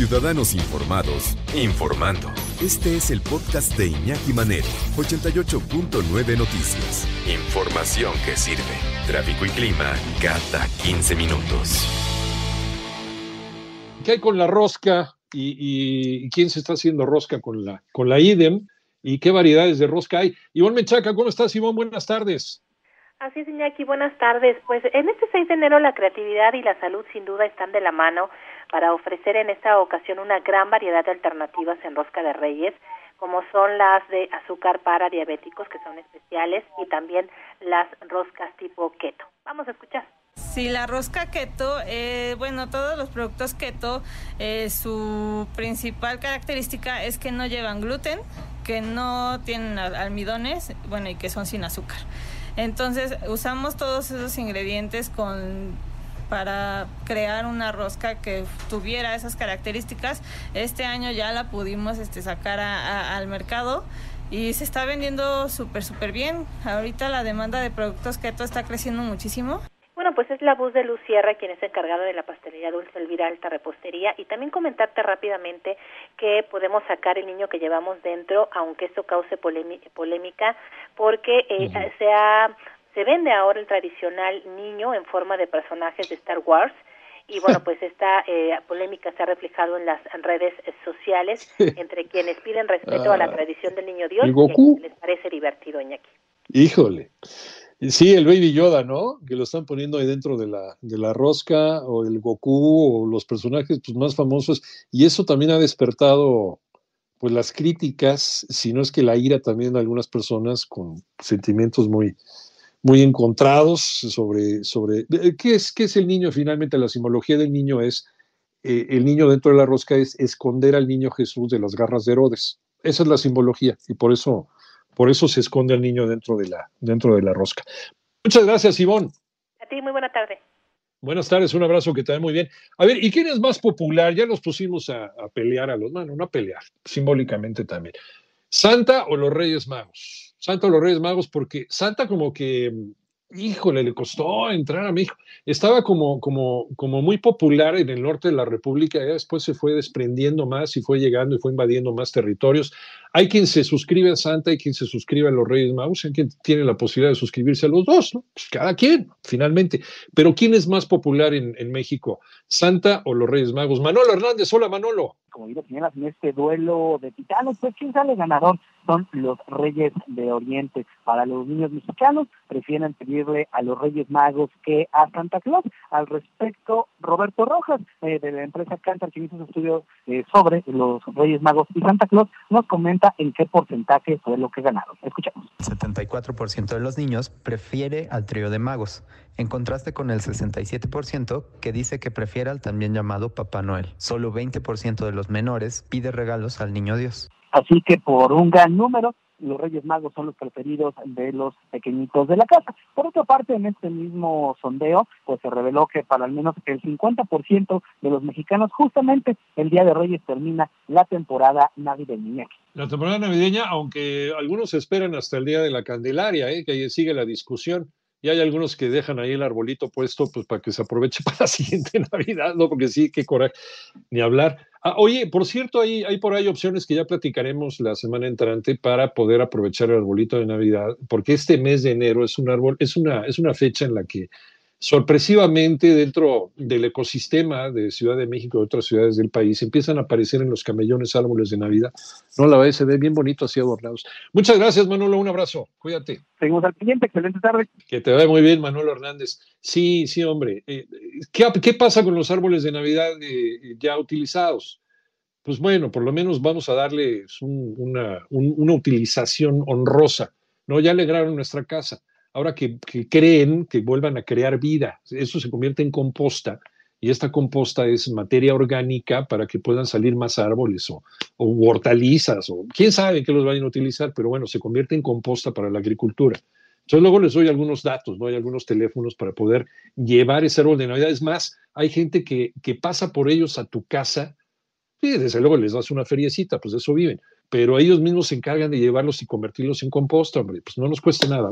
Ciudadanos Informados, informando. Este es el podcast de Iñaki Manero, 88.9 Noticias. Información que sirve. Tráfico y clima cada 15 minutos. ¿Qué hay con la rosca? ¿Y, quién se está haciendo rosca con la, con la IDEM? ¿Y qué variedades de rosca hay? Ivonne Menchaca, ¿cómo estás, Ivonne? Buenas tardes. Así es, Iñaki, buenas tardes. Pues en este 6 de enero la creatividad y la salud sin duda están de la mano para ofrecer en esta ocasión una gran variedad de alternativas en rosca de reyes, como son las de azúcar para diabéticos, que son especiales, y también las roscas tipo keto. Vamos a escuchar. Sí, la rosca keto, eh, bueno, todos los productos keto, eh, su principal característica es que no llevan gluten, que no tienen almidones, bueno, y que son sin azúcar. Entonces usamos todos esos ingredientes con para crear una rosca que tuviera esas características. Este año ya la pudimos este, sacar al mercado y se está vendiendo súper, súper bien. Ahorita la demanda de productos keto está creciendo muchísimo. Bueno, pues es la voz de Luz Sierra, quien es encargada de la pastelería Dulce Elvira Alta Repostería, y también comentarte rápidamente que podemos sacar el niño que llevamos dentro, aunque esto cause polémica, porque eh, se, se vende ahora el tradicional niño en forma de personajes de Star Wars, y bueno, pues esta eh, polémica se ha reflejado en las redes sociales entre quienes piden respeto a la ah. tradición del niño Dios y les parece divertido, Iñaki. Híjole. Sí, el Baby Yoda, ¿no? Que lo están poniendo ahí dentro de la, de la rosca, o el Goku, o los personajes pues, más famosos. Y eso también ha despertado pues las críticas, si no es que la ira también de algunas personas con sentimientos muy, muy encontrados sobre, sobre eh, ¿qué, es, qué es el niño finalmente. La simbología del niño es, eh, el niño dentro de la rosca es esconder al niño Jesús de las garras de Herodes. Esa es la simbología y por eso por eso se esconde al niño dentro de la, dentro de la rosca. Muchas gracias, Ivonne. A ti, muy buena tarde. Buenas tardes, un abrazo que te muy bien. A ver, ¿y quién es más popular? Ya nos pusimos a, pelear a los, bueno, no a pelear, simbólicamente también. ¿Santa o los Reyes Magos? Santa o los Reyes Magos, porque Santa como que híjole, le costó entrar a México. Estaba como, como, como muy popular en el norte de la República, después se fue desprendiendo más y fue llegando y fue invadiendo más territorios. Hay quien se suscribe a Santa, y quien se suscribe a los Reyes Magos, hay quien tiene la posibilidad de suscribirse a los dos, ¿no? Pues cada quien, finalmente. Pero ¿quién es más popular en, México? ¿Santa o los Reyes Magos? Manolo Hernández, hola Manolo como digo, señalas, en este duelo de titanos, pues quién sale ganador son los Reyes de Oriente. Para los niños mexicanos, prefieren pedirle a los Reyes Magos que a Santa Claus. Al respecto, Roberto Rojas, eh, de la empresa Cantar, que hizo un estudio eh, sobre los Reyes Magos y Santa Claus, nos comenta en qué porcentaje fue lo que ganaron. Escuchamos. El 74% de los niños prefiere al trío de magos, en contraste con el 67% que dice que prefiere al también llamado Papá Noel. Solo 20% de los menores pide regalos al niño Dios. Así que por un gran número, los Reyes Magos son los preferidos de los pequeñitos de la casa. Por otra parte, en este mismo sondeo, pues se reveló que para al menos el 50% de los mexicanos, justamente el Día de Reyes termina la temporada navideña. La temporada navideña, aunque algunos esperan hasta el Día de la Candelaria, ¿eh? que ahí sigue la discusión. Y hay algunos que dejan ahí el arbolito puesto pues para que se aproveche para la siguiente Navidad, ¿no? Porque sí, qué coraje, ni hablar. Ah, oye, por cierto, hay, hay por ahí opciones que ya platicaremos la semana entrante para poder aprovechar el arbolito de Navidad, porque este mes de enero es un árbol, es una, es una fecha en la que sorpresivamente dentro del ecosistema de Ciudad de México y otras ciudades del país empiezan a aparecer en los camellones árboles de Navidad. No la vez se ve bien bonito así adornados. Muchas gracias, Manolo. Un abrazo. Cuídate. Seguimos al siguiente. Excelente tarde. Que te vaya muy bien, Manolo Hernández. Sí, sí, hombre. Eh, ¿qué, pasa con los árboles de Navidad eh, ya utilizados? Pues bueno, por lo menos vamos a darles una, utilización honrosa. ¿no? Ya alegraron nuestra casa ahora que, creen que vuelvan a crear vida. Eso se convierte en composta y esta composta es materia orgánica para que puedan salir más árboles o, hortalizas o quién sabe qué los vayan a utilizar, pero bueno, se convierte en composta para la agricultura. Entonces luego les doy algunos datos, ¿no? Hay algunos teléfonos para poder llevar ese árbol de Navidad. Es más, hay gente que pasa por ellos a tu casa y desde luego les das una feriecita, pues de eso viven. Pero ellos mismos se encargan de llevarlos y convertirlos en composta, hombre, pues no nos cuesta nada.